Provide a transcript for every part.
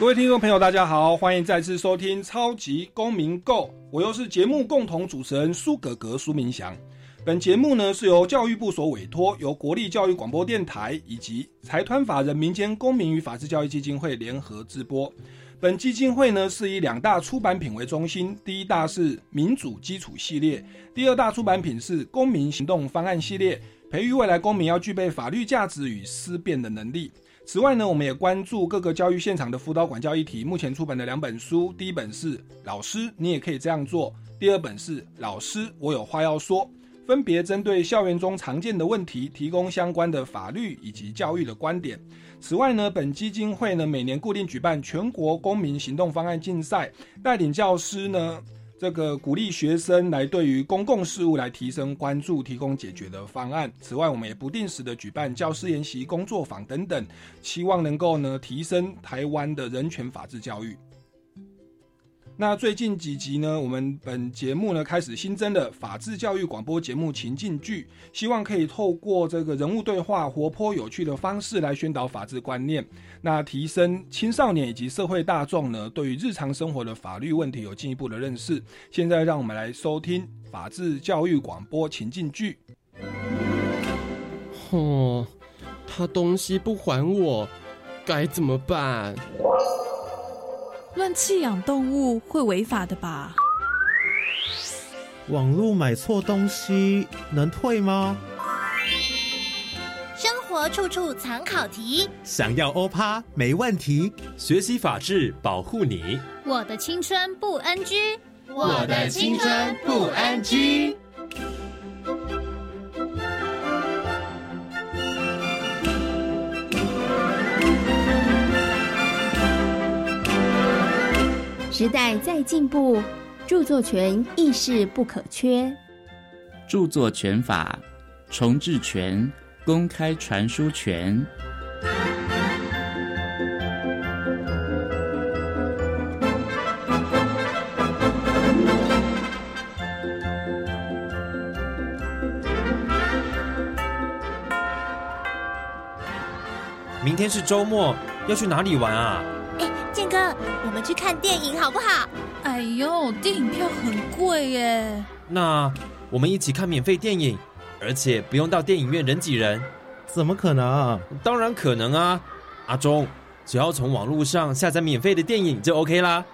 各位听众朋友，大家好，欢迎再次收听《超级公民 Go》，我又是节目共同主持人苏格格苏明祥。本节目呢是由教育部所委托，由国立教育广播电台以及财团法人民间公民与法治教育基金会联合制播。本基金会呢是以两大出版品为中心，第一大是民主基础系列，第二大出版品是公民行动方案系列，培育未来公民要具备法律价值与思辨的能力。此外呢，我们也关注各个教育现场的辅导管教议题。目前出版的两本书，第一本是《老师，你也可以这样做》，第二本是《老师，我有话要说》，分别针对校园中常见的问题，提供相关的法律以及教育的观点。此外呢，本基金会呢每年固定举办全国公民行动方案竞赛，带领教师呢。这个鼓励学生来对于公共事务来提升关注，提供解决的方案。此外，我们也不定时的举办教师研习工作坊等等，希望能够呢提升台湾的人权法治教育。那最近几集呢，我们本节目呢开始新增的法治教育广播节目情境剧，希望可以透过这个人物对话、活泼有趣的方式来宣导法治观念，那提升青少年以及社会大众呢对于日常生活的法律问题有进一步的认识。现在让我们来收听法治教育广播情境剧。哦，他东西不还我，该怎么办？乱弃养动物会违法的吧？网络买错东西能退吗？生活处处藏考题，想要欧趴没问题。学习法治，保护你。我的青春不 NG，我的青春不 NG。时代在进步，著作权亦是不可缺。著作权法重置权、公开传输权。明天是周末，要去哪里玩啊？建哥，我们去看电影好不好？哎呦，电影票很贵耶。那我们一起看免费电影，而且不用到电影院人挤人。怎么可能？当然可能啊！阿忠，只要从网络上下载免费的电影就 OK 啦。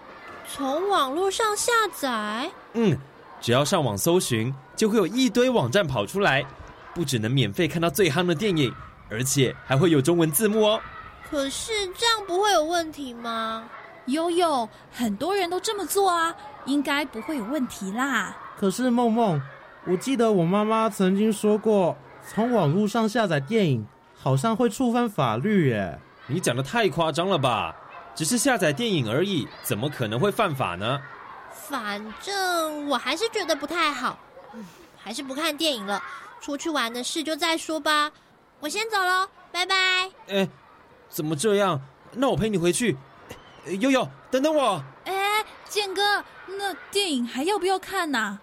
从网络上下载？嗯，只要上网搜寻，就会有一堆网站跑出来，不只能免费看到最夯的电影，而且还会有中文字幕哦。可是这样不会有问题吗？悠悠，很多人都这么做啊，应该不会有问题啦。可是梦梦，我记得我妈妈曾经说过，从网络上下载电影好像会触犯法律耶。你讲的太夸张了吧？只是下载电影而已，怎么可能会犯法呢？反正我还是觉得不太好，嗯，还是不看电影了，出去玩的事就再说吧。我先走喽，拜拜。哎。怎么这样？那我陪你回去。悠悠，等等我。哎，建哥，那电影还要不要看呐？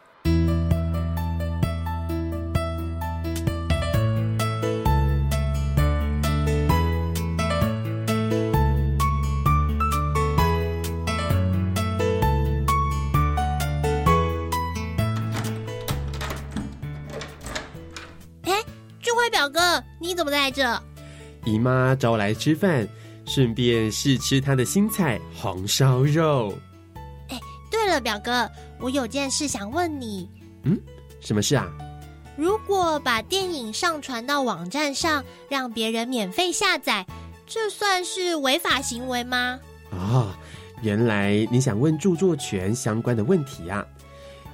哎，智慧表哥，你怎么在这？姨妈找我来吃饭，顺便试吃她的新菜红烧肉。哎，对了，表哥，我有件事想问你。嗯，什么事啊？如果把电影上传到网站上，让别人免费下载，这算是违法行为吗？啊，原来你想问著作权相关的问题啊？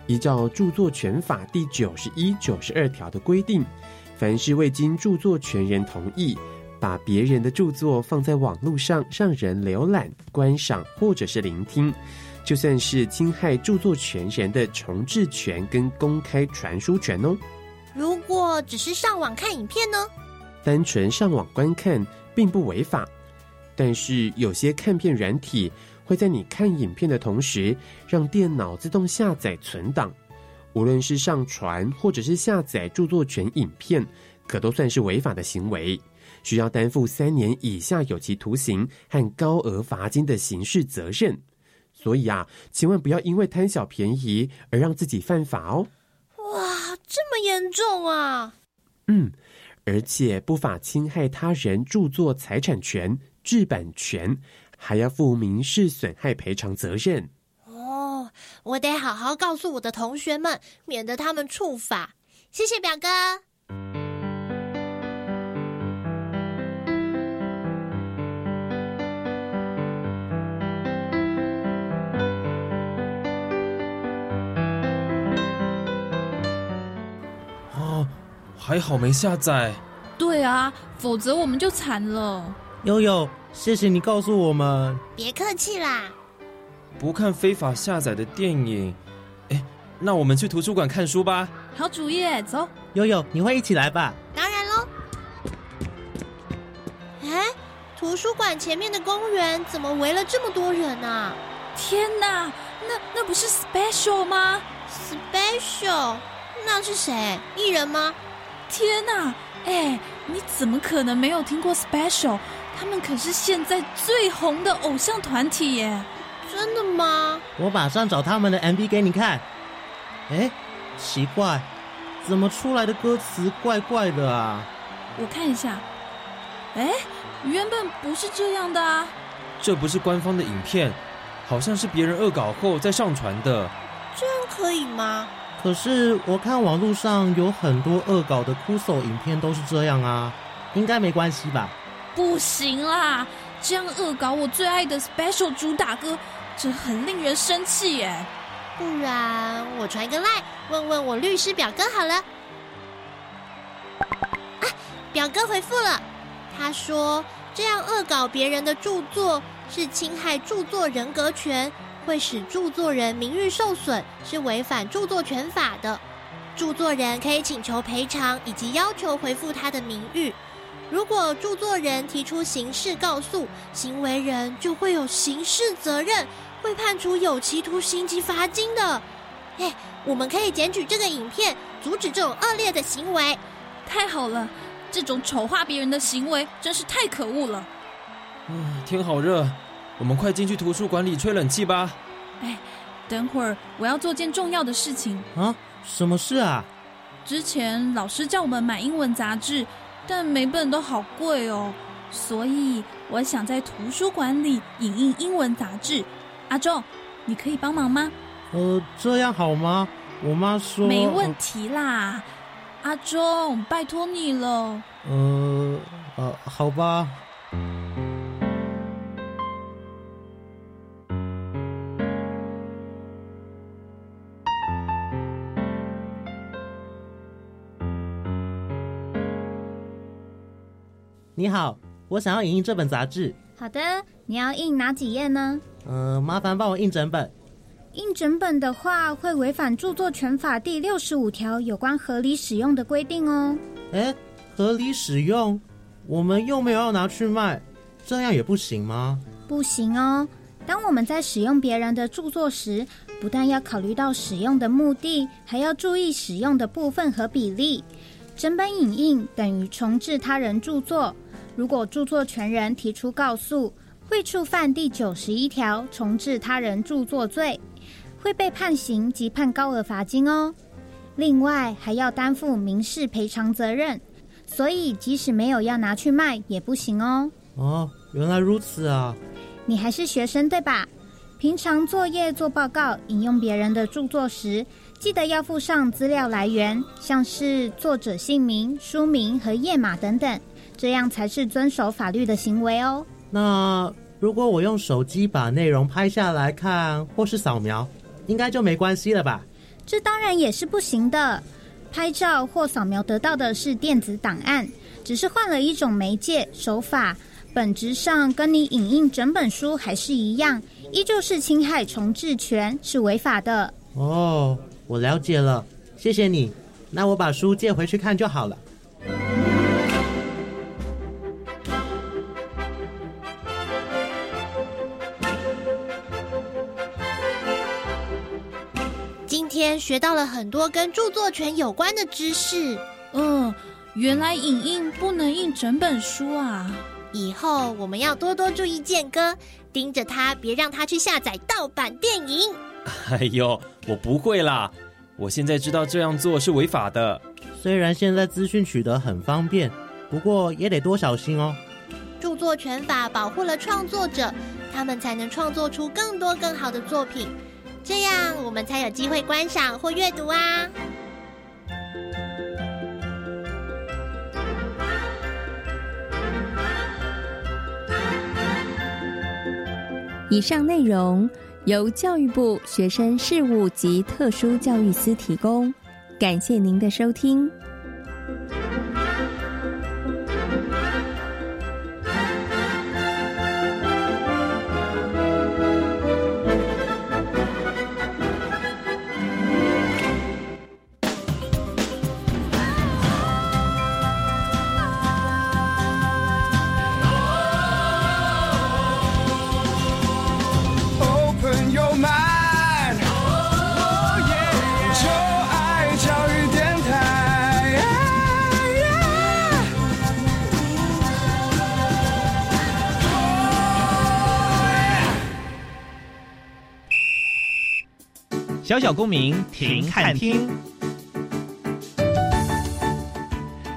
依照《著作权法》第九十一、九十二条的规定，凡是未经著作权人同意。把别人的著作放在网络上让人浏览、观赏或者是聆听，就算是侵害著作权人的重置权跟公开传输权哦。如果只是上网看影片呢？单纯上网观看并不违法，但是有些看片软体会在你看影片的同时，让电脑自动下载存档。无论是上传或者是下载著作权影片，可都算是违法的行为，需要担负三年以下有期徒刑和高额罚金的刑事责任。所以啊，千万不要因为贪小便宜而让自己犯法哦。哇，这么严重啊！嗯，而且不法侵害他人著作财产权、制版权，还要负民事损害赔偿责任。哦，我得好好告诉我的同学们，免得他们触法。谢谢表哥。还好没下载。对啊，否则我们就惨了。悠悠，谢谢你告诉我们。别客气啦。不看非法下载的电影，哎，那我们去图书馆看书吧。好主意，走。悠悠，你会一起来吧？当然喽。哎，图书馆前面的公园怎么围了这么多人啊？天哪，那那不是 Special 吗？Special，那是谁？艺人吗？天哪，哎，你怎么可能没有听过 Special？他们可是现在最红的偶像团体耶！真的吗？我马上找他们的 MV 给你看。哎，奇怪，怎么出来的歌词怪怪的啊？我看一下。哎，原本不是这样的啊。这不是官方的影片，好像是别人恶搞后再上传的。这样可以吗？可是我看网络上有很多恶搞的酷手影片都是这样啊，应该没关系吧？不行啦，这样恶搞我最爱的 Special 主打歌。这很令人生气耶！不然我传一个赖问问我律师表哥好了。啊，表哥回复了，他说这样恶搞别人的著作是侵害著作人格权，会使著作人名誉受损，是违反著作权法的。著作人可以请求赔偿以及要求回复他的名誉。如果著作人提出刑事告诉，行为人就会有刑事责任。会判处有期徒刑及罚金的。哎，我们可以检举这个影片，阻止这种恶劣的行为。太好了，这种丑化别人的行为真是太可恶了。嗯，天好热，我们快进去图书馆里吹冷气吧。哎，等会儿我要做件重要的事情啊！什么事啊？之前老师叫我们买英文杂志，但每本都好贵哦，所以我想在图书馆里影印英文杂志。阿忠，你可以帮忙吗？呃，这样好吗？我妈说没问题啦。阿忠，拜托你了。呃，呃，好吧。你好，我想要影印这本杂志。好的，你要印哪几页呢？呃，麻烦帮我印整本。印整本的话，会违反著作权法第六十五条有关合理使用的规定哦。哎，合理使用？我们又没有要拿去卖，这样也不行吗？不行哦。当我们在使用别人的著作时，不但要考虑到使用的目的，还要注意使用的部分和比例。整本影印等于重置他人著作，如果著作权人提出告诉。会触犯第九十一条重置他人著作罪，会被判刑及判高额罚金哦。另外还要担负民事赔偿责任，所以即使没有要拿去卖也不行哦。哦，原来如此啊！你还是学生对吧？平常作业做报告引用别人的著作时，记得要附上资料来源，像是作者姓名、书名和页码等等，这样才是遵守法律的行为哦。那如果我用手机把内容拍下来看，或是扫描，应该就没关系了吧？这当然也是不行的。拍照或扫描得到的是电子档案，只是换了一种媒介手法，本质上跟你影印整本书还是一样，依旧是侵害重置权，是违法的。哦，我了解了，谢谢你。那我把书借回去看就好了。天学到了很多跟著作权有关的知识。嗯，原来影印不能印整本书啊！以后我们要多多注意健哥，盯着他，别让他去下载盗版电影。哎呦，我不会啦！我现在知道这样做是违法的。虽然现在资讯取得很方便，不过也得多小心哦。著作权法保护了创作者，他们才能创作出更多更好的作品，这样我们才有机会观赏或阅读啊。以上内容由教育部学生事务及特殊教育司提供，感谢您的收听。小小公民停看听，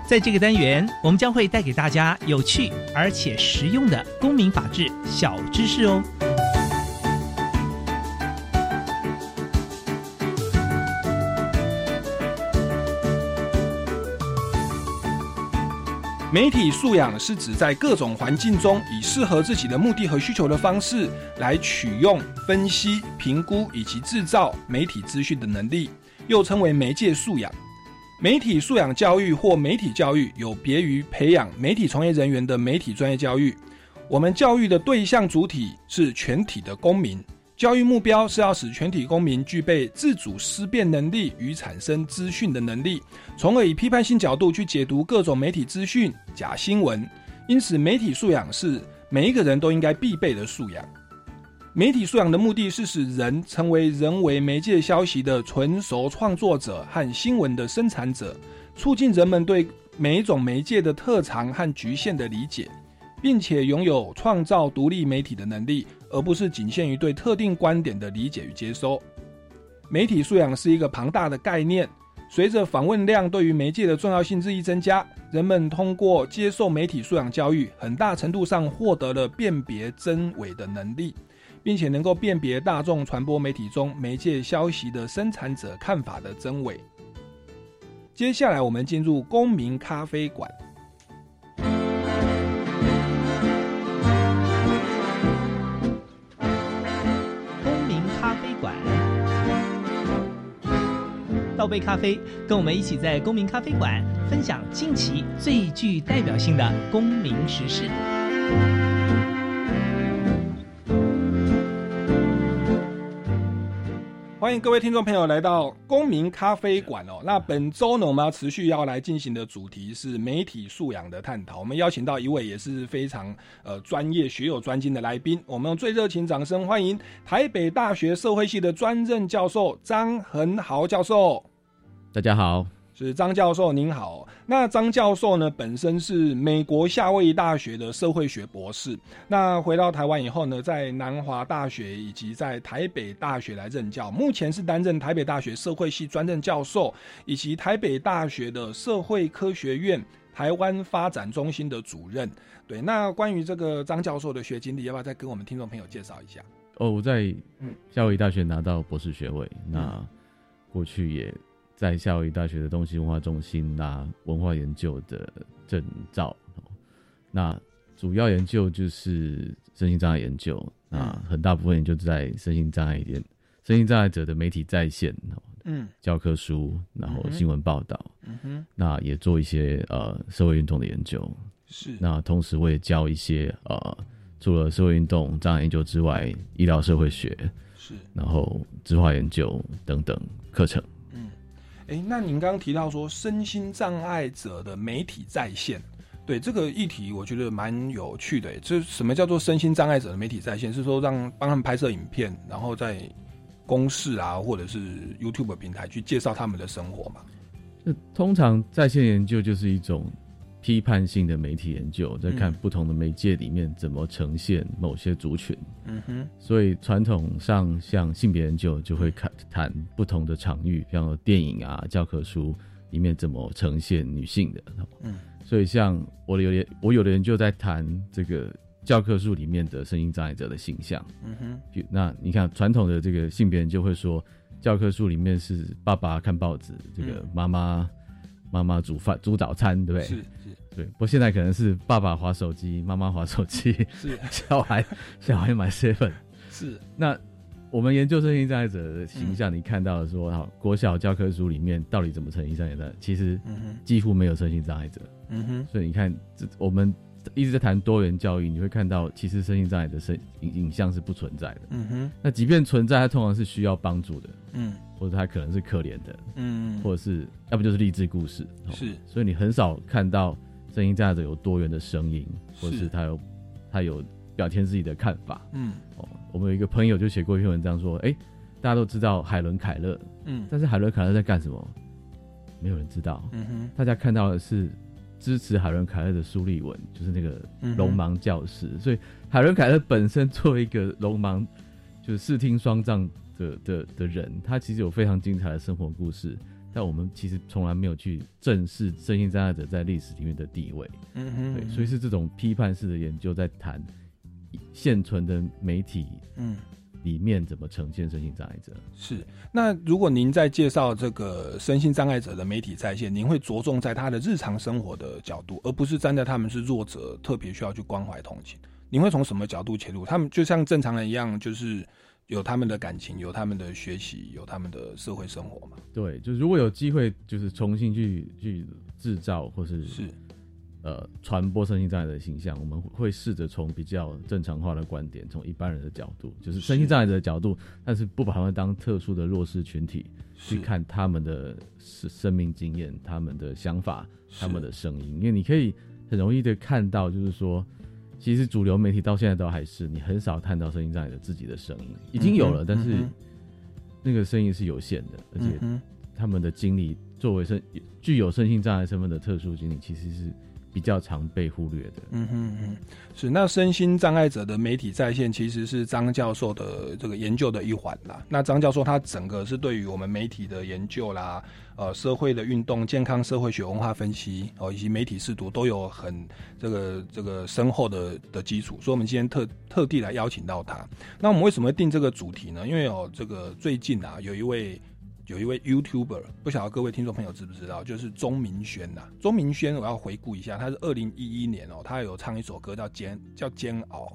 在这个单元，我们将会带给大家有趣而且实用的公民法治小知识哦。媒体素养是指在各种环境中，以适合自己的目的和需求的方式来取用、分析、评估以及制造媒体资讯的能力，又称为媒介素养。媒体素养教育或媒体教育有别于培养媒体从业人员的媒体专业教育。我们教育的对象主体是全体的公民。教育目标是要使全体公民具备自主思辨能力与产生资讯的能力，从而以批判性角度去解读各种媒体资讯、假新闻。因此，媒体素养是每一个人都应该必备的素养。媒体素养的目的是使人成为人为媒介消息的纯熟创作者和新闻的生产者，促进人们对每一种媒介的特长和局限的理解。并且拥有创造独立媒体的能力，而不是仅限于对特定观点的理解与接收。媒体素养是一个庞大的概念，随着访问量对于媒介的重要性日益增加，人们通过接受媒体素养教育，很大程度上获得了辨别真伪的能力，并且能够辨别大众传播媒体中媒介消息的生产者看法的真伪。接下来，我们进入公民咖啡馆。倒杯咖啡，跟我们一起在公民咖啡馆分享近期最具代表性的公民时事。欢迎各位听众朋友来到公民咖啡馆哦。那本周呢，我们要持续要来进行的主题是媒体素养的探讨。我们邀请到一位也是非常呃专业、学有专精的来宾，我们用最热情掌声欢迎台北大学社会系的专任教授张恒豪教授。大家好，是张教授，您好。那张教授呢，本身是美国夏威夷大学的社会学博士。那回到台湾以后呢，在南华大学以及在台北大学来任教，目前是担任台北大学社会系专任教授，以及台北大学的社会科学院台湾发展中心的主任。对，那关于这个张教授的学经历，要不要再跟我们听众朋友介绍一下？哦，我在夏威夷大学拿到博士学位，那过去也。在夏威夷大学的东西文化中心拿文化研究的证照，那主要研究就是身心障碍研究，那很大部分研究在身心障碍一点，身心障碍者的媒体在线，嗯，教科书，然后新闻报道，嗯哼，那也做一些呃社会运动的研究。是，那同时我也教一些呃，除了社会运动障碍研究之外，医疗社会学是，然后智化研究等等课程。嗯，哎，那您刚刚提到说身心障碍者的媒体在线。对这个议题，我觉得蛮有趣的。这什么叫做身心障碍者的媒体在线？是说让帮他们拍摄影片，然后在公示啊，或者是 YouTube 平台去介绍他们的生活嘛？那通常在线研究就是一种批判性的媒体研究，在看不同的媒介里面怎么呈现某些族群。嗯哼。所以传统上像性别研究就会看谈不同的场域，像电影啊、教科书里面怎么呈现女性的。嗯。所以，像我的有点，我有的人就在谈这个教科书里面的声音障碍者的形象。嗯哼，那你看传统的这个性别研究会说，教科书里面是爸爸看报纸，这个妈妈妈妈煮饭煮早餐，对不对？是是，对。不过现在可能是爸爸划手机，妈妈划手机，是 小孩小孩买 seven，是那。我们研究生意障碍者的形象，你看到说，哈，国小教科书里面到底怎么成音障碍者？其实几乎没有身心障碍者。嗯哼，所以你看，这我们一直在谈多元教育，你会看到，其实身心障碍的声影影像是不存在的。嗯哼，那即便存在，它通常是需要帮助的。嗯，或者他可能是可怜的。嗯，或者是要不就是励志故事。是，所以你很少看到声音障碍者有多元的声音，或者是他有他有表现自己的看法。嗯，哦。我们有一个朋友就写过一篇文章说：“哎，大家都知道海伦凯勒，嗯，但是海伦凯勒在干什么？没有人知道。嗯哼，大家看到的是支持海伦凯勒的苏利文，就是那个聋盲教师。所以海伦凯勒本身作为一个聋盲，就是视听双障的的的人，他其实有非常精彩的生活故事。但我们其实从来没有去正视身心障碍者在历史里面的地位。嗯哼，对，所以是这种批判式的研究在谈。”现存的媒体，嗯，里面怎么呈现身心障碍者？是那如果您在介绍这个身心障碍者的媒体在线，您会着重在他的日常生活的角度，而不是站在他们是弱者，特别需要去关怀同情。您会从什么角度切入？他们就像正常人一样，就是有他们的感情，有他们的学习，有他们的社会生活嘛？对，就如果有机会，就是重新去去制造，或是是。呃，传播身心障碍的形象，我们会试着从比较正常化的观点，从一般人的角度，就是身心障碍者的角度，但是不把他们当特殊的弱势群体去看他们的生生命经验、他们的想法、他们的声音。因为你可以很容易的看到，就是说，其实主流媒体到现在都还是你很少看到身心障碍者自己的声音，已经有了，但是那个声音是有限的，而且他们的经历作为身具有身心障碍身份的特殊经历，其实是。比较常被忽略的，嗯哼哼，是那身心障碍者的媒体在线，其实是张教授的这个研究的一环啦。那张教授他整个是对于我们媒体的研究啦，呃，社会的运动、健康、社会学、文化分析哦，以及媒体视读都有很这个这个深厚的的基础，所以我们今天特特地来邀请到他。那我们为什么会定这个主题呢？因为哦，这个最近啊，有一位。有一位 YouTuber，不晓得各位听众朋友知不知道，就是钟明轩呐。钟明轩，我要回顾一下，他是二零一一年哦，他有唱一首歌叫《煎》，叫《煎熬》，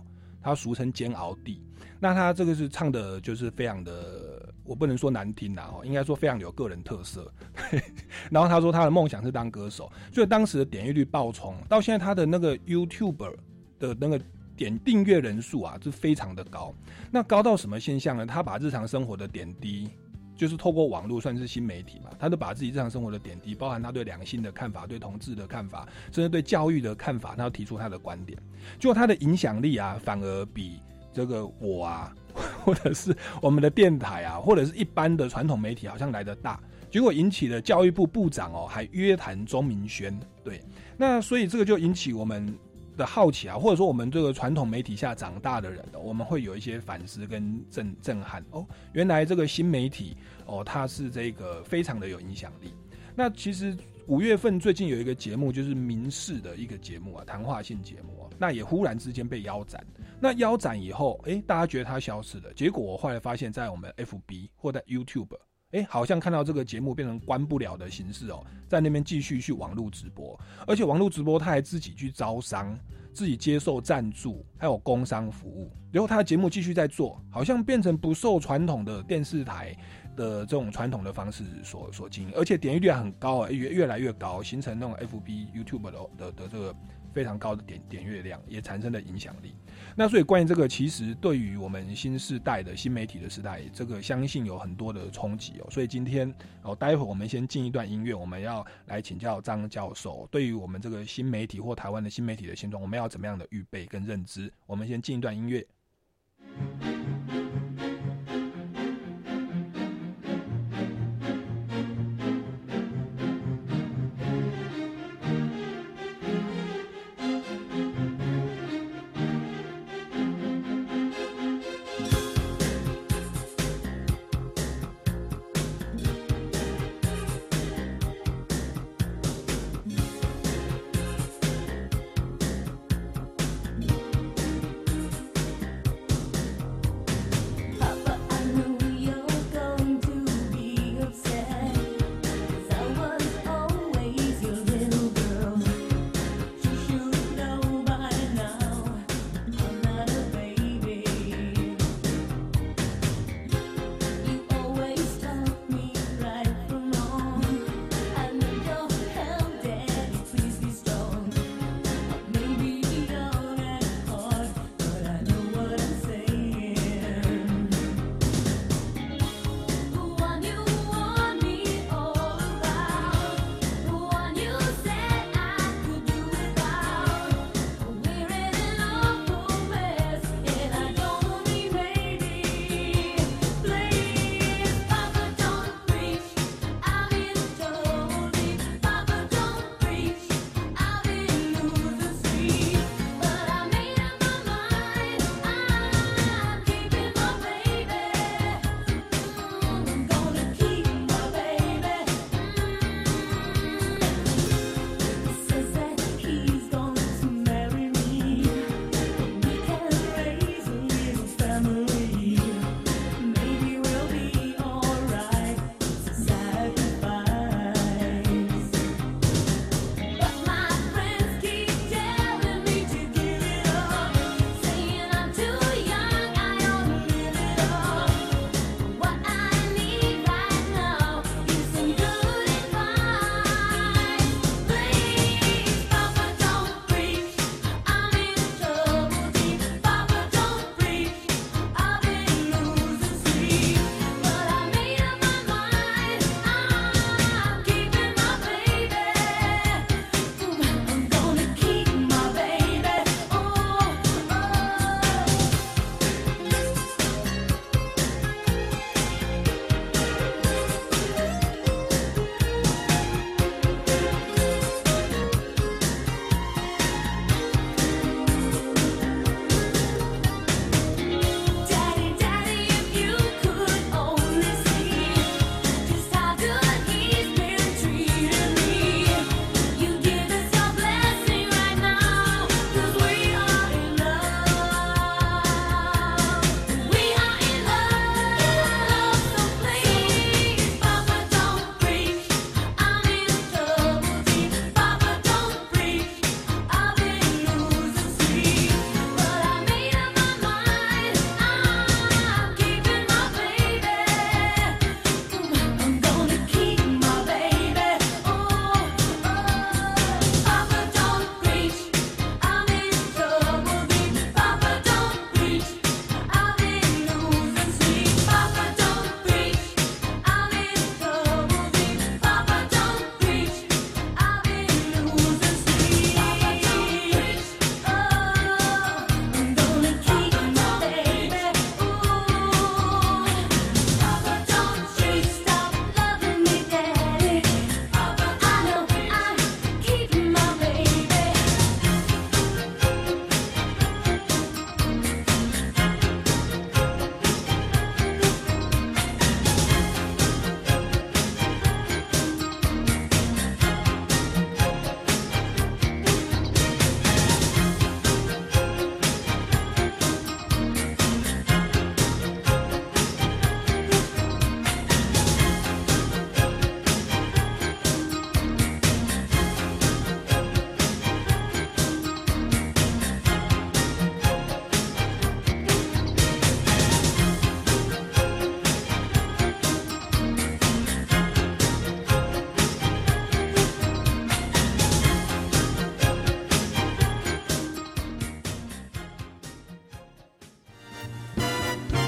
他俗称煎熬帝。那他这个是唱的，就是非常的，我不能说难听呐哦，应该说非常有个人特色。然后他说他的梦想是当歌手，所以当时的点阅率爆冲，到现在他的那个 YouTuber 的那个点订阅人数啊，是非常的高。那高到什么现象呢？他把日常生活的点滴。就是透过网络算是新媒体嘛，他都把自己日常生活的点滴，包含他对良性的看法、对同志的看法，甚至对教育的看法，他要提出他的观点。结果他的影响力啊，反而比这个我啊，或者是我们的电台啊，或者是一般的传统媒体，好像来得大。结果引起了教育部部长哦，还约谈钟明轩。对，那所以这个就引起我们。的好奇啊，或者说我们这个传统媒体下长大的人，我们会有一些反思跟震震撼哦。原来这个新媒体哦，它是这个非常的有影响力。那其实五月份最近有一个节目，就是民视的一个节目啊，谈话性节目啊，那也忽然之间被腰斩。那腰斩以后，哎，大家觉得它消失了，结果我后来发现，在我们 FB 或在 YouTube。哎，好像看到这个节目变成关不了的形式哦，在那边继续去网络直播，而且网络直播他还自己去招商，自己接受赞助，还有工商服务。然后他的节目继续在做，好像变成不受传统的电视台的这种传统的方式所所经营，而且点击率很高啊，越越来越高，形成那种 FB、YouTube 的的的这个非常高的点点阅量，也产生了影响力。那所以关于这个，其实对于我们新时代的新媒体的时代，这个相信有很多的冲击哦。所以今天哦，待会我们先进一段音乐，我们要来请教张教授，对于我们这个新媒体或台湾的新媒体的现状，我们要怎么样的预备跟认知？我们先进一段音乐。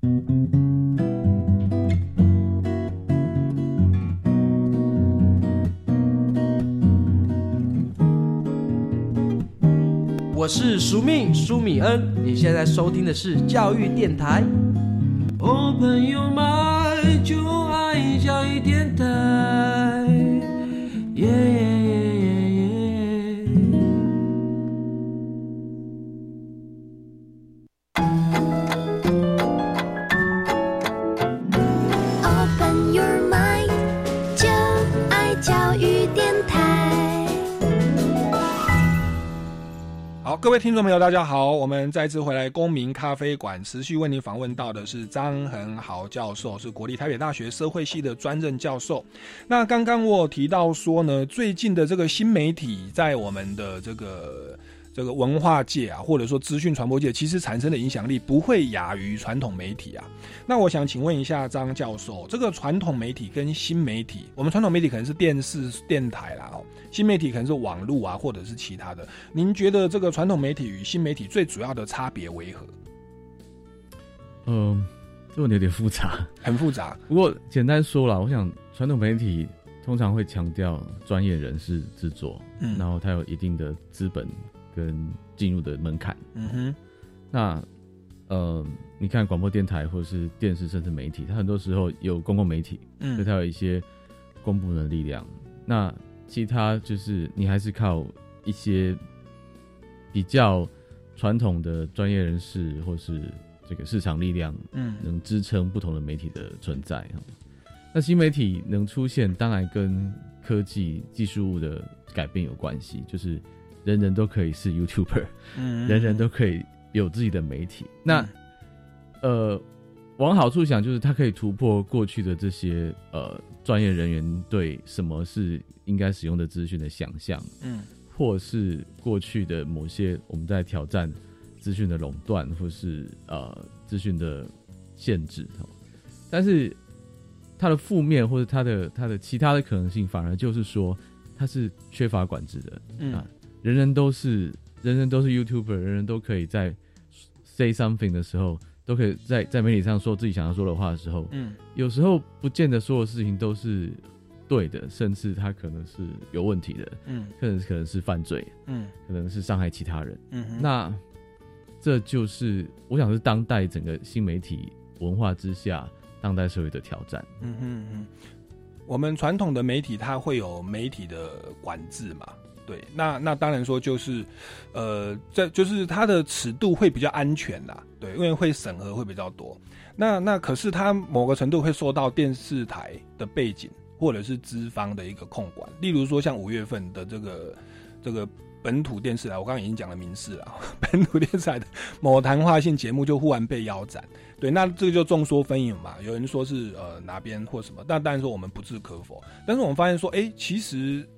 我是苏命苏米恩，你现在收听的是教育电台。Open your mind，就爱教育电台。各位听众朋友，大家好！我们再次回来公民咖啡馆，持续为您访问到的是张恒豪教授，是国立台北大学社会系的专任教授。那刚刚我提到说呢，最近的这个新媒体在我们的这个。这个文化界啊，或者说资讯传播界，其实产生的影响力不会亚于传统媒体啊。那我想请问一下张教授，这个传统媒体跟新媒体，我们传统媒体可能是电视、电台啦，哦，新媒体可能是网络啊，或者是其他的。您觉得这个传统媒体与新媒体最主要的差别为何？嗯，这问题有点复杂，很复杂。不过简单说了，我想传统媒体通常会强调专业人士制作，嗯，然后它有一定的资本。跟进入的门槛，嗯哼，那呃，你看广播电台或者是电视，甚至媒体，它很多时候有公共媒体，嗯，所以它有一些公布的力量。那其他就是你还是靠一些比较传统的专业人士或是这个市场力量，嗯，能支撑不同的媒体的存在。那新媒体能出现，当然跟科技技术物的改变有关系，就是。人人都可以是 YouTuber，人人都可以有自己的媒体。那呃，往好处想，就是它可以突破过去的这些呃专业人员对什么是应该使用的资讯的想象，嗯，或是过去的某些我们在挑战资讯的垄断，或是呃资讯的限制。但是它的负面或者它的它的其他的可能性，反而就是说它是缺乏管制的，嗯。人人都是，人人都是 YouTuber，人人都可以在 say something 的时候，都可以在在媒体上说自己想要说的话的时候，嗯，有时候不见得所有事情都是对的，甚至他可能是有问题的，嗯，可能可能是犯罪，嗯，可能是伤害其他人，嗯，那这就是我想是当代整个新媒体文化之下，当代社会的挑战，嗯哼嗯，我们传统的媒体它会有媒体的管制嘛？对，那那当然说就是，呃，这就是它的尺度会比较安全啦，对，因为会审核会比较多。那那可是它某个程度会受到电视台的背景或者是资方的一个控管。例如说像五月份的这个这个本土电视台，我刚刚已经讲了名事了，本土电视台的某谈话性节目就忽然被腰斩。对，那这个就众说纷纭嘛，有人说是呃哪边或什么，但当然说我们不置可否。但是我们发现说，哎，其实。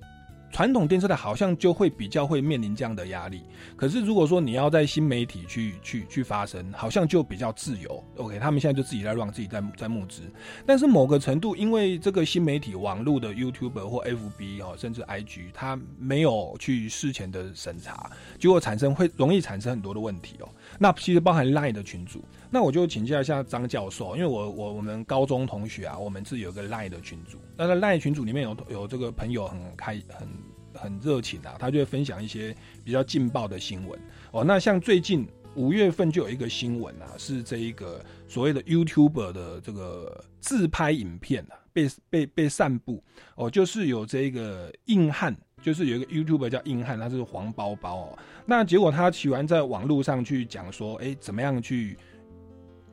传统电视台好像就会比较会面临这样的压力。可是如果说你要在新媒体去去去发声，好像就比较自由。OK，他们现在就自己在让自己在在募资。但是某个程度，因为这个新媒体网络的 YouTube 或 FB 哦，甚至 IG，它没有去事前的审查，结果产生会容易产生很多的问题哦。那其实包含 Line 的群组，那我就请教一下张教授，因为我我我们高中同学啊，我们是有个 Line 的群组，那在 Line 群组里面有有这个朋友很开很很热情啊，他就会分享一些比较劲爆的新闻哦。那像最近五月份就有一个新闻啊，是这一个所谓的 YouTuber 的这个自拍影片啊，被被被散布哦，就是有这个硬汉。就是有一个 YouTuber 叫硬汉，他是黄包包哦。那结果他喜欢在网络上去讲说，哎，怎么样去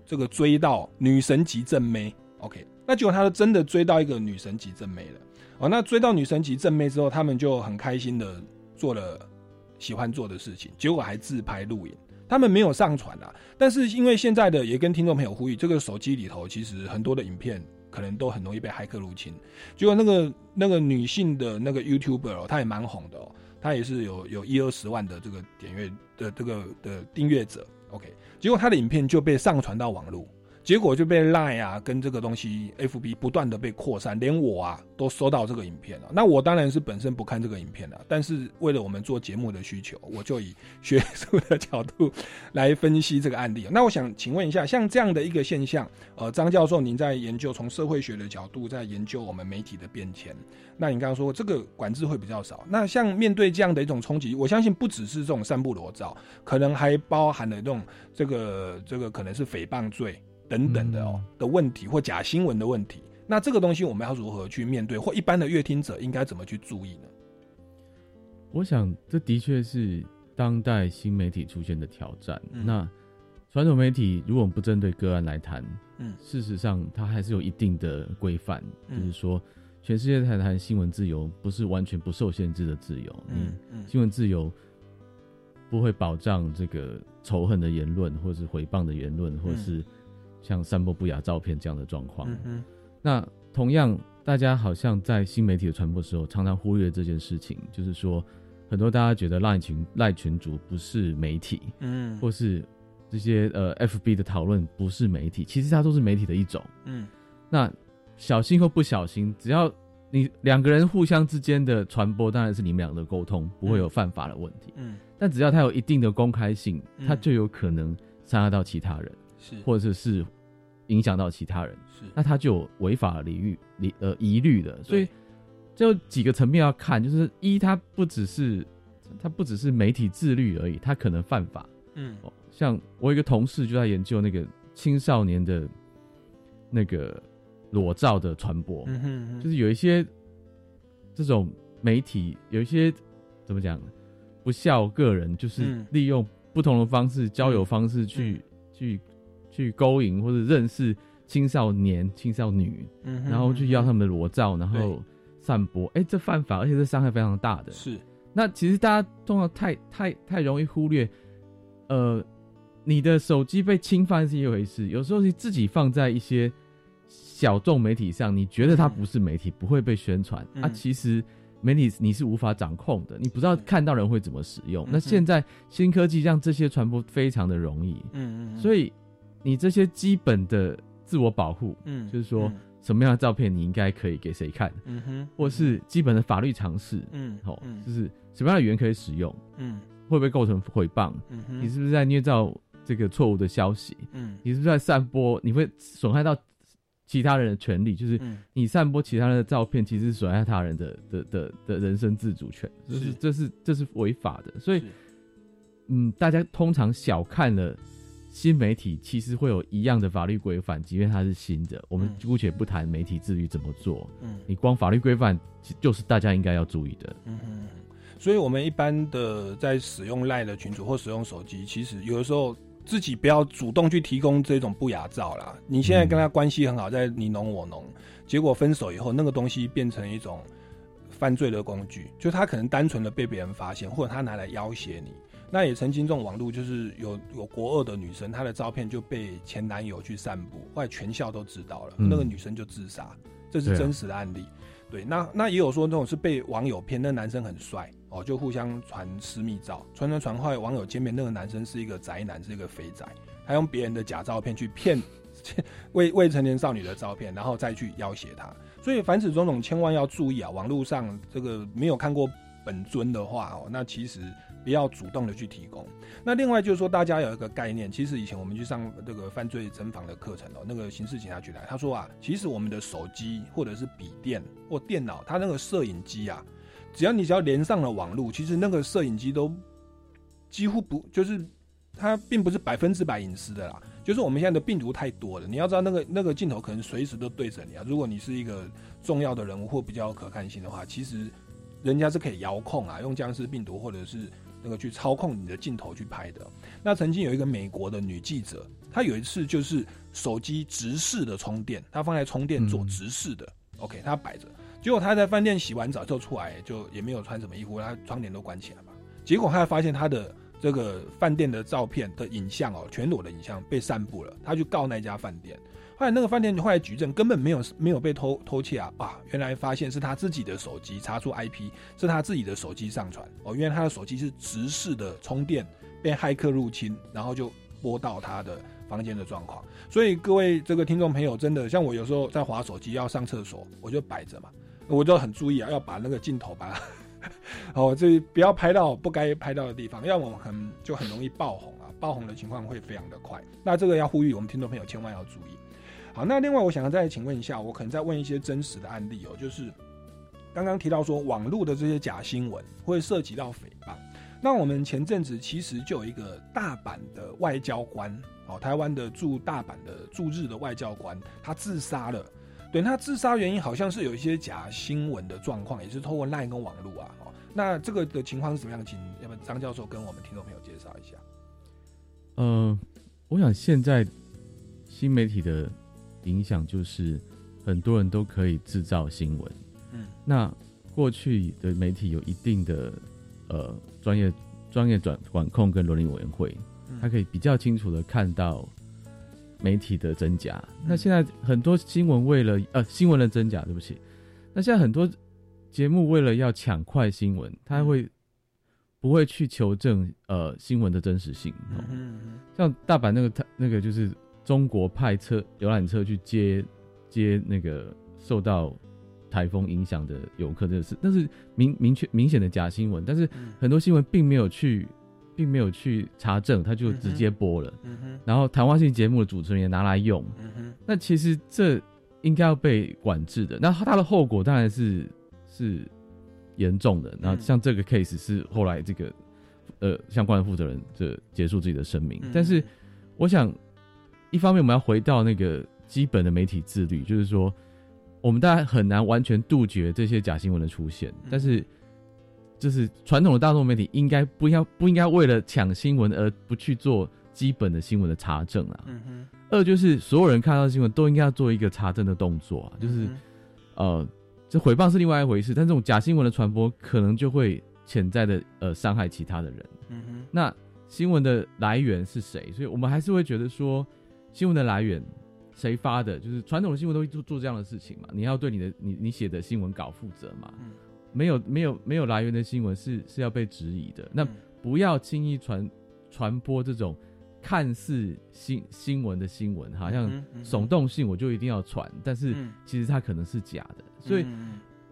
这个追到女神级正妹？OK，那结果他真的追到一个女神级正妹了。哦，那追到女神级正妹之后，他们就很开心的做了喜欢做的事情，结果还自拍录影。他们没有上传啊，但是因为现在的也跟听众朋友呼吁，这个手机里头其实很多的影片。可能都很容易被骇客入侵。结果那个那个女性的那个 YouTuber，哦她也蛮红的哦，她也是有有一二十万的这个点阅的这个的订阅者。OK，结果他的影片就被上传到网络。结果就被 Line 啊跟这个东西 FB 不断的被扩散，连我啊都收到这个影片了。那我当然是本身不看这个影片的，但是为了我们做节目的需求，我就以学术的角度来分析这个案例。那我想请问一下，像这样的一个现象，呃，张教授您在研究从社会学的角度在研究我们媒体的变迁。那你刚刚说这个管制会比较少，那像面对这样的一种冲击，我相信不只是这种散布裸照，可能还包含了这种这个这个可能是诽谤罪。等等的哦的问题或假新闻的问题，那这个东西我们要如何去面对，或一般的阅听者应该怎么去注意呢？我想这的确是当代新媒体出现的挑战。那传统媒体如果不针对个案来谈，嗯，事实上它还是有一定的规范，就是说全世界在谈新闻自由，不是完全不受限制的自由。嗯嗯，新闻自由不会保障这个仇恨的言论，或是诽谤的言论，或是。像散播不雅照片这样的状况，嗯那同样，大家好像在新媒体的传播时候，常常忽略这件事情，就是说，很多大家觉得赖群赖群主不是媒体，嗯，或是这些呃 FB 的讨论不是媒体，其实它都是媒体的一种，嗯，那小心或不小心，只要你两个人互相之间的传播，当然是你们两个沟通，不会有犯法的问题，嗯，但只要它有一定的公开性，它就有可能伤害到其他人。是。或者是影响到其他人，是。那他就有违法领域、理呃疑虑的，所以就几个层面要看，就是一，他不只是他不只是媒体自律而已，他可能犯法。嗯，像我一个同事就在研究那个青少年的那个裸照的传播，就是有一些这种媒体有一些怎么讲不孝个人，就是利用不同的方式交友方式去去。去勾引或者认识青少年、青少女，然后去要他们的裸照，然后散播，哎，这犯法，而且这伤害非常大的。是，那其实大家通常太太太容易忽略，呃，你的手机被侵犯是一回事，有时候你自己放在一些小众媒体上，你觉得它不是媒体，不会被宣传，啊，其实媒体你是无法掌控的，你不知道看到人会怎么使用。那现在新科技让这些传播非常的容易，嗯嗯，所以。你这些基本的自我保护，嗯，就是说什么样的照片你应该可以给谁看，嗯哼，或是基本的法律常识，嗯，好，就是什么样的语言可以使用，嗯，会不会构成诽谤，嗯哼，你是不是在捏造这个错误的消息，嗯，你是不是在散播，你会损害到其他人的权利，就是你散播其他人的照片，其实损害他人的的的的人身自主权，是这是这是违法的，所以，嗯，大家通常小看了。新媒体其实会有一样的法律规范，即便它是新的。我们姑且不谈媒体自律怎么做，嗯，你光法律规范就是大家应该要注意的。嗯哼，所以我们一般的在使用赖的群主或使用手机，其实有的时候自己不要主动去提供这种不雅照啦。你现在跟他关系很好，在你侬我侬，结果分手以后，那个东西变成一种犯罪的工具，就他可能单纯的被别人发现，或者他拿来要挟你。那也曾经这种网络，就是有有国二的女生，她的照片就被前男友去散布，后来全校都知道了，那个女生就自杀，这是真实的案例。对，那那也有说那种是被网友骗，那男生很帅哦，就互相传私密照，传传传，后来网友见面，那个男生是一个宅男，是一个肥宅，他用别人的假照片去骗未未成年少女的照片，然后再去要挟她。所以凡此种种，千万要注意啊！网络上这个没有看过本尊的话哦，那其实不要主动的去提供。那另外就是说，大家有一个概念，其实以前我们去上这个犯罪侦防的课程哦，那个刑事警察局来，他说啊，其实我们的手机或者是笔电或电脑，它那个摄影机啊，只要你只要连上了网络，其实那个摄影机都几乎不就是它并不是百分之百隐私的啦。就是我们现在的病毒太多了，你要知道那个那个镜头可能随时都对着你啊。如果你是一个重要的人物或比较可看性的话，其实人家是可以遥控啊，用僵尸病毒或者是那个去操控你的镜头去拍的。那曾经有一个美国的女记者，她有一次就是手机直视的充电，她放在充电座直视的，OK，她摆着。结果她在饭店洗完澡之后出来，就也没有穿什么衣服，她窗帘都关起来嘛。结果她发现她的。这个饭店的照片的影像哦，全裸的影像被散布了，她去告那家饭店。后来那个饭店后来举证，根本没有没有被偷偷窃啊！啊，原来发现是他自己的手机查出 IP，是他自己的手机上传哦。因为他的手机是直视的充电，被骇客入侵，然后就播到他的房间的状况。所以各位这个听众朋友，真的像我有时候在划手机要上厕所，我就摆着嘛，我就很注意啊，要把那个镜头把它。哦，这不要拍到不该拍到的地方，要么很就很容易爆红啊，爆红的情况会非常的快。那这个要呼吁我们听众朋友千万要注意。好，那另外我想要再请问一下，我可能再问一些真实的案例哦，就是刚刚提到说网络的这些假新闻会涉及到诽谤。那我们前阵子其实就有一个大阪的外交官哦，台湾的驻大阪的驻日的外交官，他自杀了。对他自杀原因好像是有一些假新闻的状况，也是透过 LINE 跟网络啊。哦，那这个的情况是怎么样？请要不张教授跟我们听众朋友介绍一下。呃，我想现在新媒体的影响就是很多人都可以制造新闻。嗯，那过去的媒体有一定的呃专业专业转管控跟伦理委员会，他可以比较清楚的看到。媒体的真假，那现在很多新闻为了呃新闻的真假，对不起，那现在很多节目为了要抢快新闻，他会不会去求证呃新闻的真实性？像大阪那个他那个就是中国派车游览车去接接那个受到台风影响的游客，这个是但是明明确明显的假新闻，但是很多新闻并没有去。并没有去查证，他就直接播了。然后谈话性节目的主持人也拿来用。那其实这应该要被管制的。那它的后果当然是是严重的。那像这个 case 是后来这个呃相关的负责人这结束自己的生命。但是我想，一方面我们要回到那个基本的媒体自律，就是说我们大家很难完全杜绝这些假新闻的出现，但是。就是传统的大众媒体应该不要不应该为了抢新闻而不去做基本的新闻的查证啊。嗯哼。二就是所有人看到新闻都应该要做一个查证的动作啊。就是，呃，这诽谤是另外一回事，但这种假新闻的传播可能就会潜在的呃伤害其他的人。嗯哼。那新闻的来源是谁？所以我们还是会觉得说，新闻的来源谁发的？就是传统的新闻都会做做这样的事情嘛。你要对你的你你写的新闻稿负责嘛。嗯。没有没有没有来源的新闻是是要被质疑的。那不要轻易传传播这种看似新新闻的新闻，好像耸动性我就一定要传，但是其实它可能是假的。所以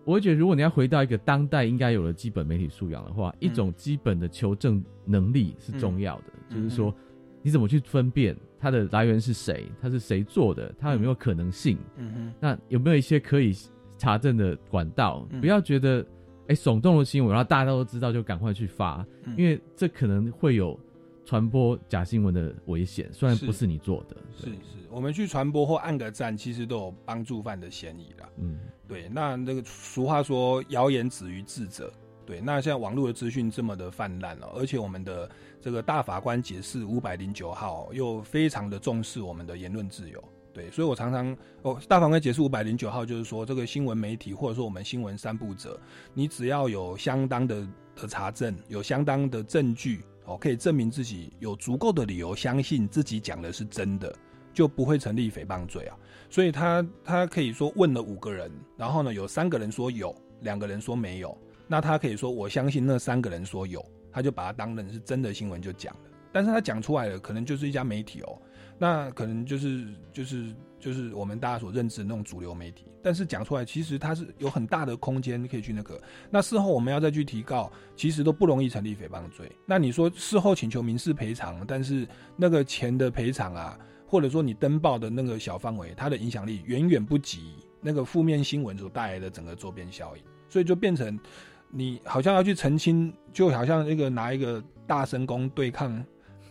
我会觉得，如果你要回到一个当代应该有的基本媒体素养的话，一种基本的求证能力是重要的。就是说，你怎么去分辨它的来源是谁，它是谁做的，它有没有可能性？嗯哼，那有没有一些可以？查证的管道，不要觉得哎耸动的新闻，然后大家都知道就赶快去发，因为这可能会有传播假新闻的危险。虽然不是你做的，是是，我们去传播或按个赞，其实都有帮助犯的嫌疑了。嗯，对。那那个俗话说“谣言止于智者”，对。那现在网络的资讯这么的泛滥了，而且我们的这个大法官解释五百零九号又非常的重视我们的言论自由。对，所以我常常哦，大法官解释五百零九号，就是说这个新闻媒体或者说我们新闻散布者，你只要有相当的的查证，有相当的证据哦，可以证明自己有足够的理由相信自己讲的是真的，就不会成立诽谤罪啊。所以他他可以说问了五个人，然后呢有三个人说有，两个人说没有，那他可以说我相信那三个人说有，他就把它当成是真的新闻就讲了。但是他讲出来了，可能就是一家媒体哦，那可能就是就是就是我们大家所认知的那种主流媒体。但是讲出来，其实它是有很大的空间可以去那个。那事后我们要再去提告，其实都不容易成立诽谤罪。那你说事后请求民事赔偿，但是那个钱的赔偿啊，或者说你登报的那个小范围，它的影响力远远不及那个负面新闻所带来的整个周边效应。所以就变成你好像要去澄清，就好像那个拿一个大神功对抗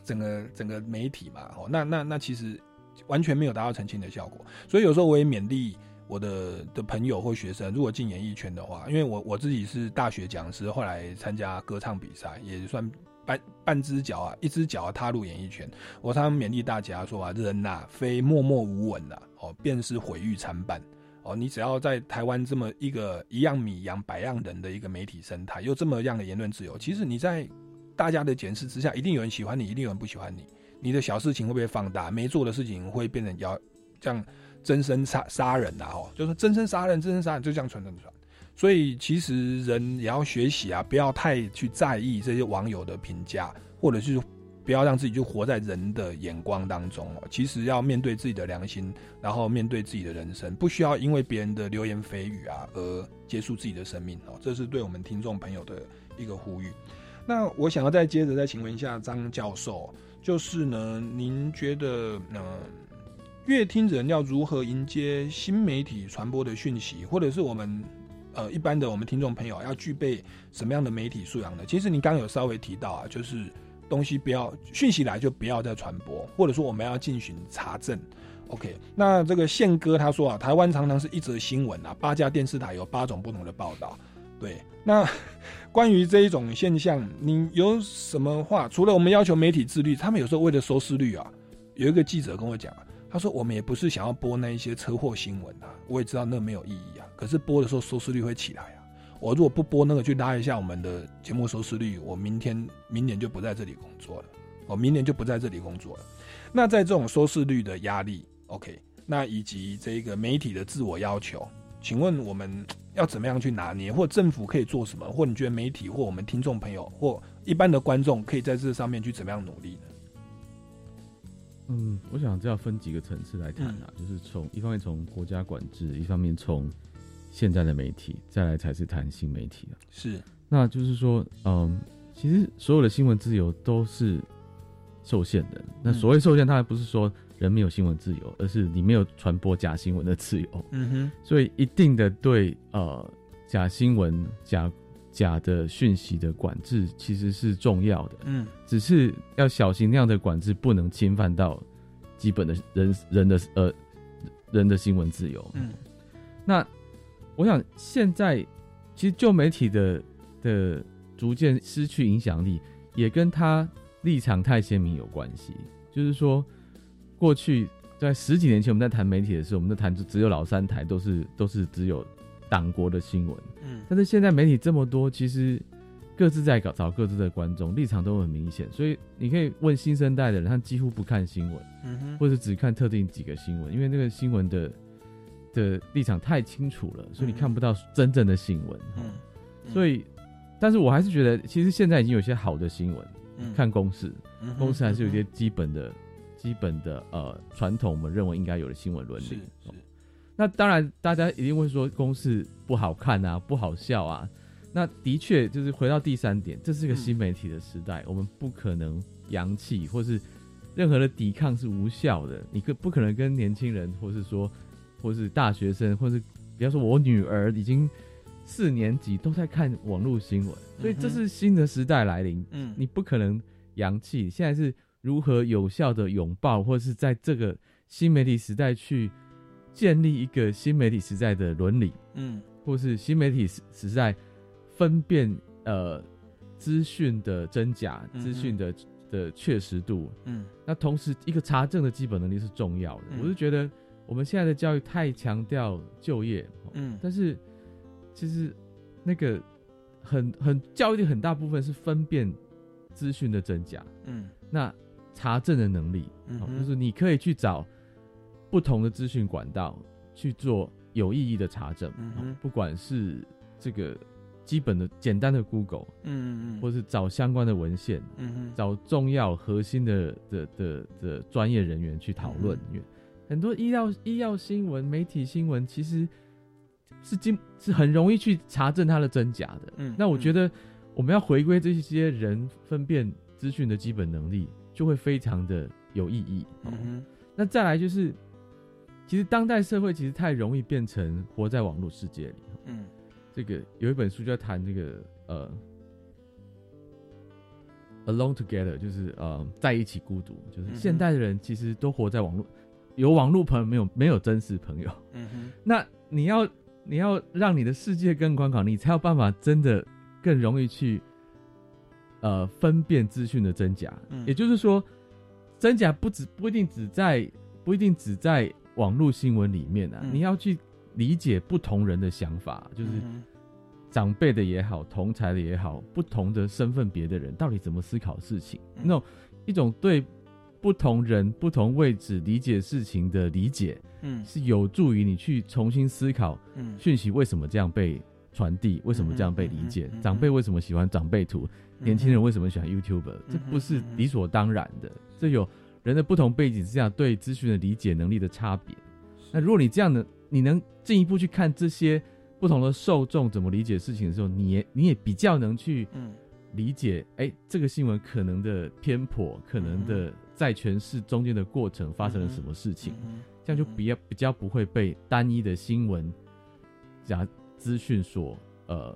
整个整个媒体嘛。哦，那那那其实完全没有达到澄清的效果。所以有时候我也勉励。我的的朋友或学生，如果进演艺圈的话，因为我我自己是大学讲师，后来参加歌唱比赛，也算半半只脚啊，一只脚踏入演艺圈。我常常勉励大家说啊，人呐，非默默无闻呐，哦，便是毁誉参半。哦，你只要在台湾这么一个一样米养百样人的一个媒体生态，又这么样的言论自由，其实你在大家的检视之下，一定有人喜欢你，一定有人不喜欢你。你的小事情会不会放大？没做的事情会变成要这样。真身杀杀人呐，哦，就是真身杀人，真身杀人就这样传传传。所以其实人也要学习啊，不要太去在意这些网友的评价，或者是不要让自己就活在人的眼光当中哦。其实要面对自己的良心，然后面对自己的人生，不需要因为别人的流言蜚语啊而结束自己的生命哦。这是对我们听众朋友的一个呼吁。那我想要再接着再请问一下张教授，就是呢，您觉得呢？乐听人要如何迎接新媒体传播的讯息，或者是我们呃一般的我们听众朋友要具备什么样的媒体素养呢？其实您刚有稍微提到啊，就是东西不要讯息来就不要再传播，或者说我们要进行查证。OK，那这个宪哥他说啊，台湾常常是一则新闻啊，八家电视台有八种不同的报道。对，那 关于这一种现象，你有什么话？除了我们要求媒体自律，他们有时候为了收视率啊，有一个记者跟我讲。他说：“我们也不是想要播那一些车祸新闻啊，我也知道那没有意义啊。可是播的时候收视率会起来。我如果不播那个去拉一下我们的节目收视率，我明天、明年就不在这里工作了。我明年就不在这里工作了。那在这种收视率的压力，OK，那以及这个媒体的自我要求，请问我们要怎么样去拿捏，或政府可以做什么，或你觉得媒体或我们听众朋友或一般的观众可以在这上面去怎么样努力呢？”嗯，我想这要分几个层次来谈啊，就是从一方面从国家管制，一方面从现在的媒体，再来才是谈新媒体啊。是，那就是说，嗯，其实所有的新闻自由都是受限的。那所谓受限，当然不是说人没有新闻自由，而是你没有传播假新闻的自由。嗯哼，所以一定的对呃假新闻假。假的讯息的管制其实是重要的，嗯，只是要小心那样的管制不能侵犯到基本的人人的呃人的新闻自由，嗯，那我想现在其实旧媒体的的逐渐失去影响力，也跟他立场太鲜明有关系。就是说，过去在十几年前我们在谈媒体的时候，我们在谈只有老三台都是都是只有。党国的新闻，嗯，但是现在媒体这么多，其实各自在搞找各自的观众，立场都很明显，所以你可以问新生代的人，他几乎不看新闻，或者只看特定几个新闻，因为那个新闻的的立场太清楚了，所以你看不到真正的新闻，嗯，所以，但是我还是觉得，其实现在已经有些好的新闻，看公司，公司还是有些基本的、基本的呃传统，我们认为应该有的新闻伦理。那当然，大家一定会说公式不好看啊，不好笑啊。那的确就是回到第三点，这是个新媒体的时代，我们不可能洋气，或是任何的抵抗是无效的。你可不可能跟年轻人，或是说，或是大学生，或是比方说我女儿已经四年级都在看网络新闻，所以这是新的时代来临。嗯，你不可能洋气。现在是如何有效的拥抱，或是在这个新媒体时代去。建立一个新媒体时代的伦理，嗯，或是新媒体时时代分辨呃资讯的真假、资讯的的确实度，嗯，那同时一个查证的基本能力是重要的。我是觉得我们现在的教育太强调就业，嗯，但是其实那个很很教育的很大部分是分辨资讯的真假，嗯，那查证的能力，嗯，就是你可以去找。不同的资讯管道去做有意义的查证，不管是这个基本的简单的 Google，嗯嗯嗯，或是找相关的文献，嗯嗯找重要核心的的的的专业人员去讨论，因为很多医药医药新闻、媒体新闻其实是经是很容易去查证它的真假的。嗯，那我觉得我们要回归这些人分辨资讯的基本能力，就会非常的有意义。嗯那再来就是，其实当代社会其实太容易变成活在网络世界里。嗯，这个有一本书就在谈这个呃，alone together，就是呃在一起孤独，就是现代的人其实都活在网络，有网络朋友没有没有真实朋友。嗯哼，那你要你要让你的世界更宽广，你才有办法真的更容易去呃分辨资讯的真假。嗯也就是说，真假不只不一定只在不一定只在网络新闻里面啊，嗯你要去理解不同人的想法，就是嗯长辈的也好，同才的也好，不同的身份别的人到底怎么思考事情，嗯那种一种对不同人、不同位置理解事情的理解，嗯。是有助于你去重新思考，嗯。讯息为什么这样被传递，为什么这样被理解，长辈为什么喜欢长辈图，嗯年轻人为什么喜欢 YouTube，、这不是理所当然的，这有人的不同背景之下对资讯的理解能力的差别。那如果你这样的，你能进一步去看这些不同的受众怎么理解事情的时候，你也你也比较能去嗯。理解，哎、这个新闻可能的偏颇，可能嗯的在诠释中间的过程发生了什么事情，嗯这样就比较比较不会被单一的新闻加资讯所呃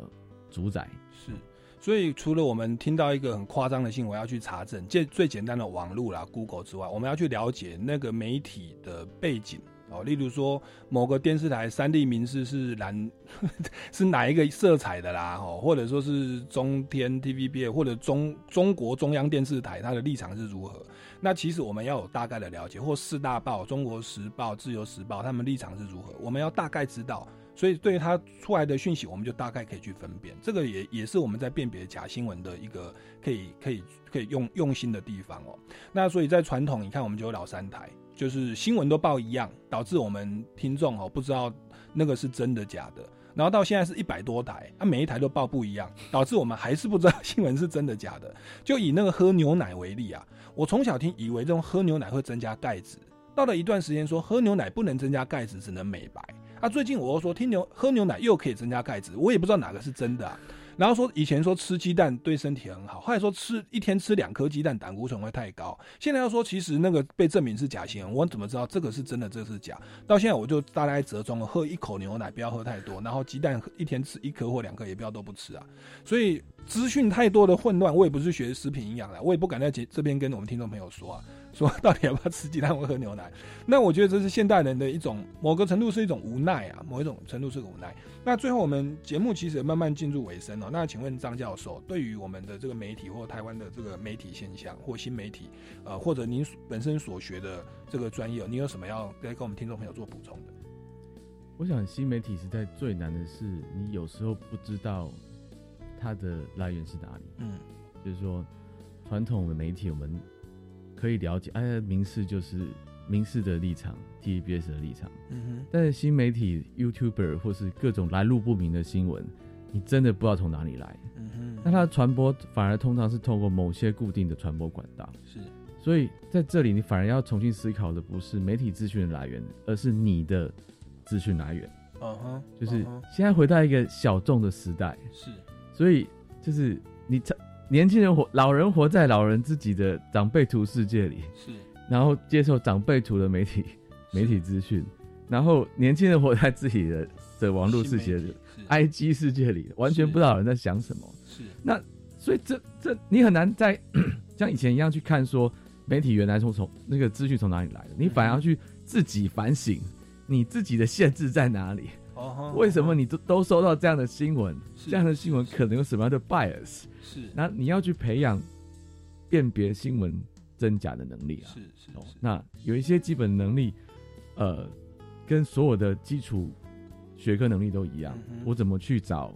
主宰。是，所以除了我们听到一个很夸张的新闻要去查证，最最简单的网络啦、Google 之外，我们要去了解那个媒体的背景哦。例如说，某个电视台三立名视是蓝 是哪一个色彩的啦，哦，或者说是中天 TVB 或者中中国中央电视台它的立场是如何？那其实我们要有大概的了解，或四大报、中国时报、自由时报他们立场是如何，我们要大概知道。所以对于它出来的讯息，我们就大概可以去分辨。这个也也是我们在辨别假新闻的一个可以可以可以用用心的地方哦。那所以在传统，你看我们就有老三台，就是新闻都报一样，导致我们听众哦不知道那个是真的假的。然后到现在是一百多台，啊每一台都报不一样，导致我们还是不知道新闻是真的假的。就以那个喝牛奶为例啊，我从小听以为这种喝牛奶会增加钙质，到了一段时间说喝牛奶不能增加钙质，只能美白。啊，最近我又说听牛喝牛奶又可以增加钙质，我也不知道哪个是真的啊。然后说以前说吃鸡蛋对身体很好，后来说吃一天吃两颗鸡蛋胆固醇会太高，现在要说其实那个被证明是假新闻，我怎么知道这个是真的，这个是假？到现在我就大概折中了，喝一口牛奶不要喝太多，然后鸡蛋一天吃一颗或两颗也不要都不吃啊。所以资讯太多的混乱，我也不是学食品营养的，我也不敢在这边跟我们听众朋友说啊，说到底要不要吃鸡蛋或喝牛奶？那我觉得这是现代人的一种某个程度是一种无奈啊，某一种程度是个无奈。那最后我们节目其实也慢慢进入尾声了、那请问张教授，对于我们的这个媒体或台湾的这个媒体现象或新媒体，呃，或者您本身所学的这个专业，你有什么要跟跟我们听众朋友做补充的？我想新媒体时代最难的是，你有时候不知道它的来源是哪里。嗯，就是说传统的媒体我们可以了解，哎，民视就是民事的立场，TVBS 的立场。嗯哼，但是新媒体 YouTuber 或是各种来路不明的新闻，你真的不知道从哪里来。嗯哼，那它的传播反而通常是透过某些固定的传播管道。是，所以在这里你反而要重新思考的不是媒体资讯的来源，而是你的资讯来源。嗯哼，就是现在回到一个小众的时代，是，所以就是你年轻人活，老人活在老人自己的长辈图世界里，是，然后接受长辈图的媒体媒体资讯，然后年轻人活在自己的的网络世界的 IG 世界里，完全不知道有人在想什么。是，那所以这这你很难在 像以前一样去看说媒体原来从从那个资讯从哪里来的，你反而要去自己反省你自己的限制在哪里。哦为什么你都都收到这样的新闻？是这样的新闻可能有什么样的 bias？是，那你要去培养辨别新闻真假的能力啊。是是哦，那有一些基本能力，呃，跟所有的基础学科能力都一样。嗯我怎么去找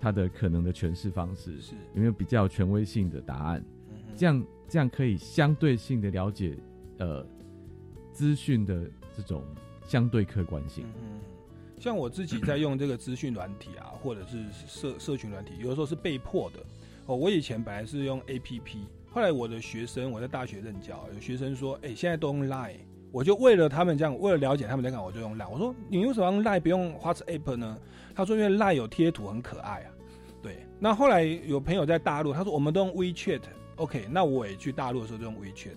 它的可能的诠释方式？是有没有比较权威性的答案？嗯这样这样可以相对性的了解呃资讯的这种相对客观性。嗯，像我自己在用这个资讯软体啊，或者是社社群软体，有的时候是被迫的。哦，我以前本来是用 A P P，后来我的学生我在大学任教，有学生说，哎，现在都用 Line，我就为了他们这样，为了了解他们在干，我就用 Line。我说你为什么用 Line 不用 WhatsApp 呢？他说因为 Line 有贴图很可爱啊。对，那后来有朋友在大陆，他说我们都用 WeChat，OK，那我也去大陆的时候就用 WeChat。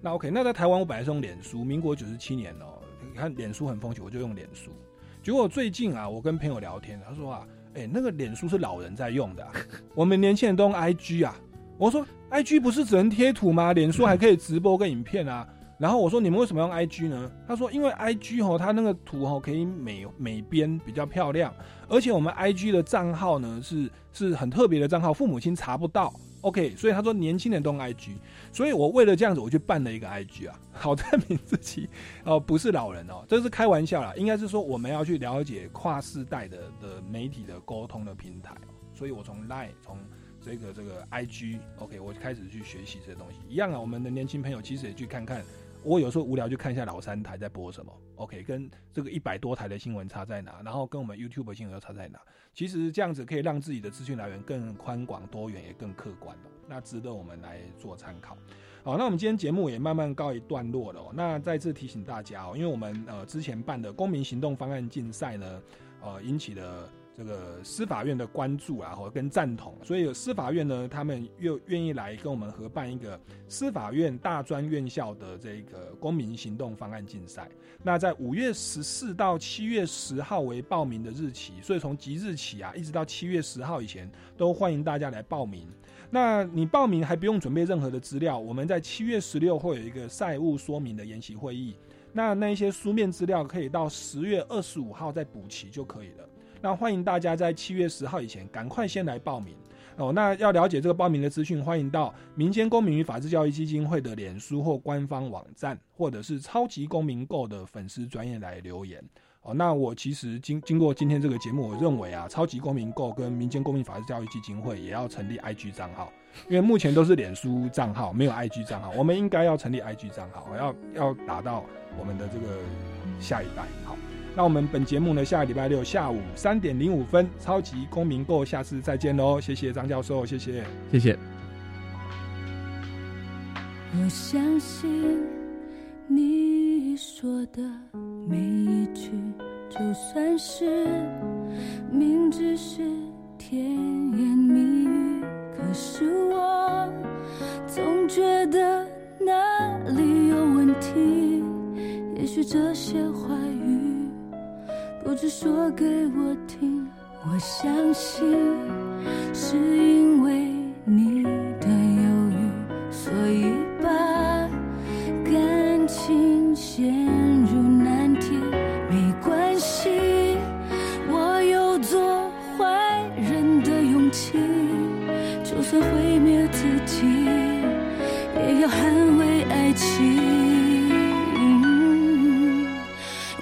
那 OK，那在台湾我本来是用脸书，民国九十七年哦，你看脸书很风行，我就用脸书。结果最近啊，我跟朋友聊天，他说啊。哎，那个脸书是老人在用的，我们年轻人都用 IG 啊。我说 IG 不是只能贴图吗？脸书还可以直播跟影片啊。然后我说你们为什么用 IG 呢？他说因为 IG 哦，它那个图哦可以美美编比较漂亮，而且我们 IG 的账号呢是是很特别的账号，父母亲查不到。OK，所以他说年轻人都用 IG，所以我为了这样子，我去办了一个 IG 啊，好证明自己哦不是老人哦，这是开玩笑啦，应该是说我们要去了解跨世代的的媒体的沟通的平台，所以我从 Line 从这个这个 IG，OK，我开始去学习这些东西，一样啊，我们的年轻朋友其实也去看看。我有时候无聊就看一下老三台在播什么，OK，跟这个一百多台的新闻差在哪，然后跟我们 YouTube 新闻又差在哪？其实这样子可以让自己的资讯来源更宽广多元，也更客观的，那值得我们来做参考。好，那我们今天节目也慢慢告一段落了。那再次提醒大家哦，因为我们呃之前办的公民行动方案竞赛呢，呃引起了。这个司法院的关注啊，和跟赞同，所以有司法院呢，他们又愿意来跟我们合办一个司法院大专院校的这个公民行动方案竞赛。那在五月十四到七月十号为报名的日期，所以从即日起啊，一直到七月十号以前，都欢迎大家来报名。那你报名还不用准备任何的资料，我们在七月十六会有一个赛务说明的研习会议，那那一些书面资料可以到十月二十五号再补齐就可以了。那欢迎大家在七月十号以前赶快先来报名哦。那要了解这个报名的资讯，欢迎到民间公民与法治教育基金会的脸书或官方网站，或者是超级公民购的粉丝专业来留言哦。那我其实经经过今天这个节目，我认为啊，超级公民购跟民间公民法治教育基金会也要成立 IG 账号，因为目前都是脸书账号，没有 IG 账号，我们应该要成立 IG 账号，要要达到我们的这个下一代好。那我们本节目呢，下个礼拜六下午三点零五分，超级公民购，下次再见喽！谢谢张教授，谢谢，谢谢。我相信你说的每一句，就算是明知是甜言蜜语，可是我总觉得哪里有问题。也许这些话语。不只说给我听，我相信是因为你的犹豫，所以把感情陷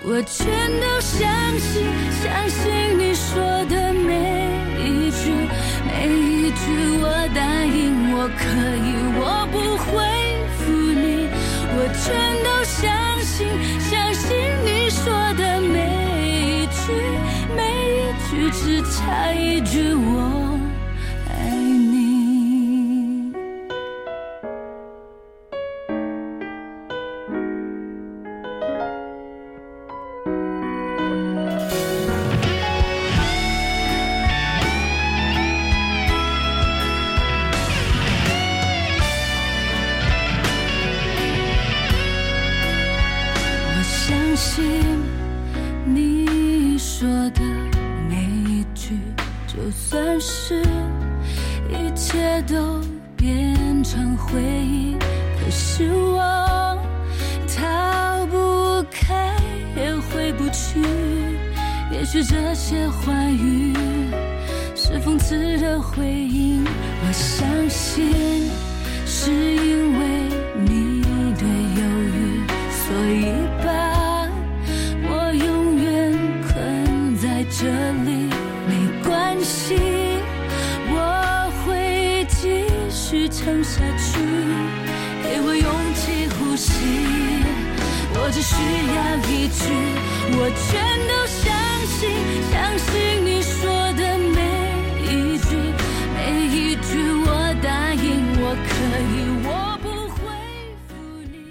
我全都相信，相信你说的每一句，每一句。我答应，我可以，我不会负你。我全都相信，相信你说的每一句，每一句，只差一句我。